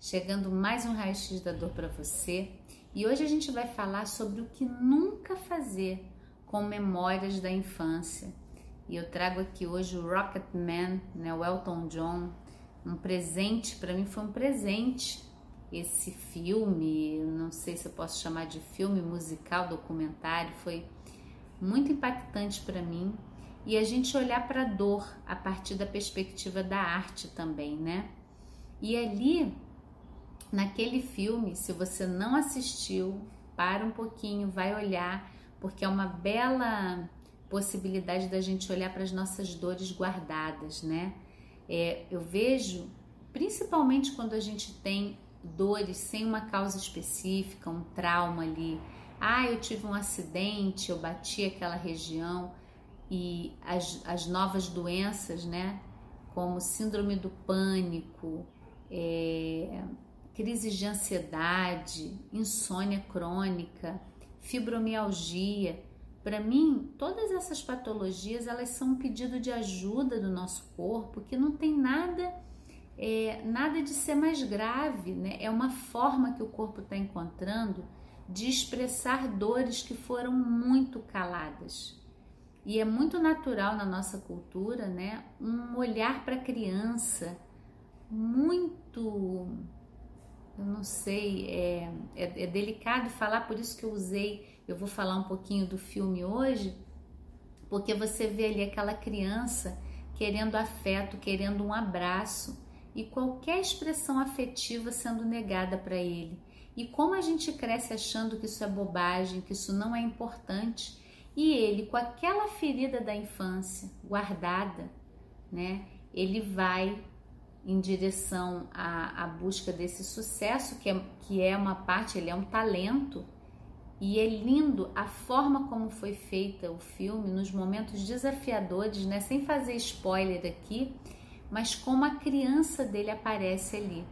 chegando mais um raio-x da dor para você. E hoje a gente vai falar sobre o que nunca fazer com memórias da infância. E eu trago aqui hoje o Rocketman, né, o Elton John, um presente para mim foi um presente esse filme, não sei se eu posso chamar de filme musical, documentário, foi muito impactante para mim. E a gente olhar para a dor a partir da perspectiva da arte também, né? E ali naquele filme, se você não assistiu, para um pouquinho, vai olhar, porque é uma bela possibilidade da gente olhar para as nossas dores guardadas, né? É, eu vejo, principalmente quando a gente tem dores sem uma causa específica, um trauma ali. Ah, eu tive um acidente, eu bati aquela região e as, as novas doenças, né? Como síndrome do pânico, é, crises de ansiedade, insônia crônica, fibromialgia. Para mim, todas essas patologias elas são um pedido de ajuda do nosso corpo que não tem nada é, nada de ser mais grave, né? É uma forma que o corpo está encontrando de expressar dores que foram muito caladas. E é muito natural na nossa cultura, né? Um olhar para a criança muito eu não sei, é, é, é, delicado falar, por isso que eu usei, eu vou falar um pouquinho do filme hoje, porque você vê ali aquela criança querendo afeto, querendo um abraço e qualquer expressão afetiva sendo negada para ele. E como a gente cresce achando que isso é bobagem, que isso não é importante, e ele com aquela ferida da infância guardada, né? Ele vai em direção à, à busca desse sucesso, que é, que é uma parte, ele é um talento, e é lindo a forma como foi feita o filme nos momentos desafiadores, né? Sem fazer spoiler aqui, mas como a criança dele aparece ali.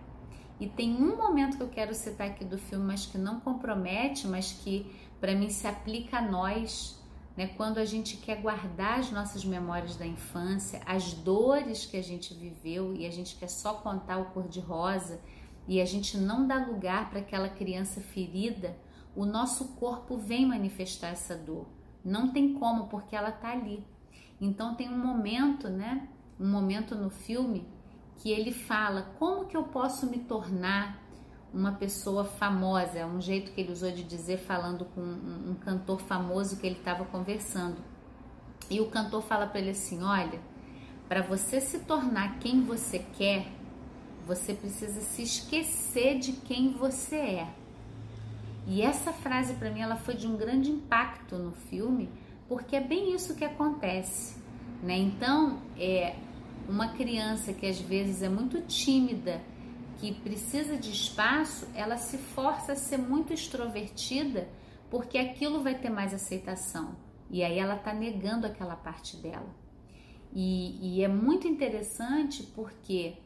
E tem um momento que eu quero citar aqui do filme, mas que não compromete, mas que para mim se aplica a nós, né? Quando a gente quer guardar as nossas memórias da infância, as dores que a gente viveu e a gente quer só contar o cor-de-rosa e a gente não dá lugar para aquela criança ferida, o nosso corpo vem manifestar essa dor. Não tem como, porque ela tá ali. Então tem um momento, né? Um momento no filme que ele fala como que eu posso me tornar uma pessoa famosa, é um jeito que ele usou de dizer falando com um, um cantor famoso que ele estava conversando. E o cantor fala para ele assim: "Olha, para você se tornar quem você quer, você precisa se esquecer de quem você é". E essa frase para mim ela foi de um grande impacto no filme, porque é bem isso que acontece, né? Então, é uma criança que às vezes é muito tímida que precisa de espaço, ela se força a ser muito extrovertida porque aquilo vai ter mais aceitação. E aí ela está negando aquela parte dela. E, e é muito interessante porque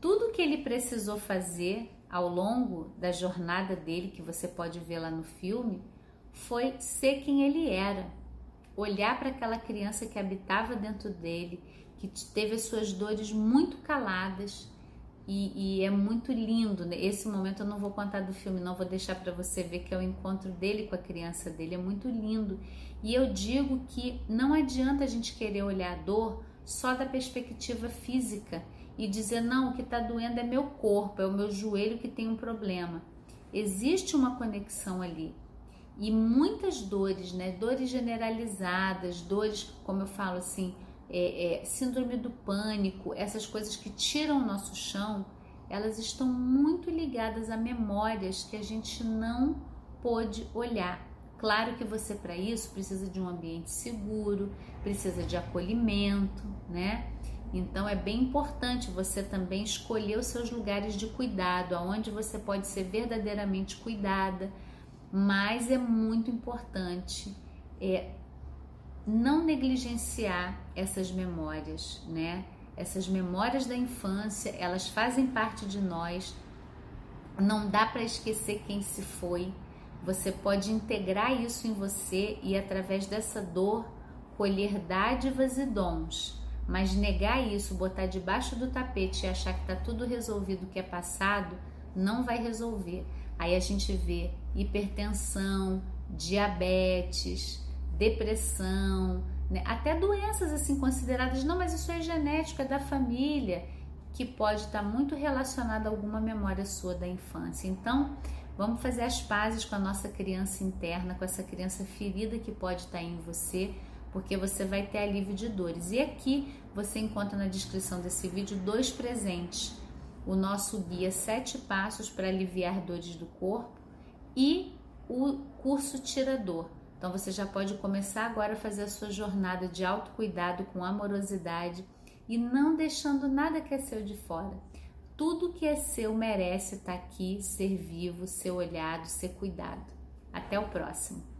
tudo que ele precisou fazer ao longo da jornada dele, que você pode ver lá no filme, foi ser quem ele era. Olhar para aquela criança que habitava dentro dele, que teve as suas dores muito caladas e, e, é muito lindo. Né? Esse momento eu não vou contar do filme, não vou deixar para você ver que é o encontro dele com a criança dele. É muito lindo. E eu digo que não adianta a gente querer olhar a dor só da perspectiva física e dizer não, o que está doendo é meu corpo, é o meu joelho que tem um problema. Existe uma conexão ali. E muitas dores, né? Dores generalizadas, dores, como eu falo assim, é, é, síndrome do pânico, essas coisas que tiram o nosso chão, elas estão muito ligadas a memórias que a gente não pôde olhar. Claro que você para isso precisa de um ambiente seguro, precisa de acolhimento, né? Então é bem importante você também escolher os seus lugares de cuidado, aonde você pode ser verdadeiramente cuidada, mas é muito importante é, não negligenciar essas memórias, né? Essas memórias da infância, elas fazem parte de nós. Não dá para esquecer quem se foi. Você pode integrar isso em você e através dessa dor colher dádivas e dons. Mas negar isso, botar debaixo do tapete e achar que está tudo resolvido, que é passado, não vai resolver. Aí a gente vê hipertensão, diabetes, depressão, né? até doenças assim consideradas, não, mas isso é genético, é da família, que pode estar muito relacionado a alguma memória sua da infância. Então, vamos fazer as pazes com a nossa criança interna, com essa criança ferida que pode estar em você, porque você vai ter alívio de dores. E aqui você encontra na descrição desse vídeo dois presentes: o nosso guia Sete Passos para Aliviar Dores do Corpo e o curso Tirador então você já pode começar agora a fazer a sua jornada de autocuidado com amorosidade e não deixando nada que é seu de fora. Tudo que é seu merece estar aqui, ser vivo, ser olhado, ser cuidado. Até o próximo.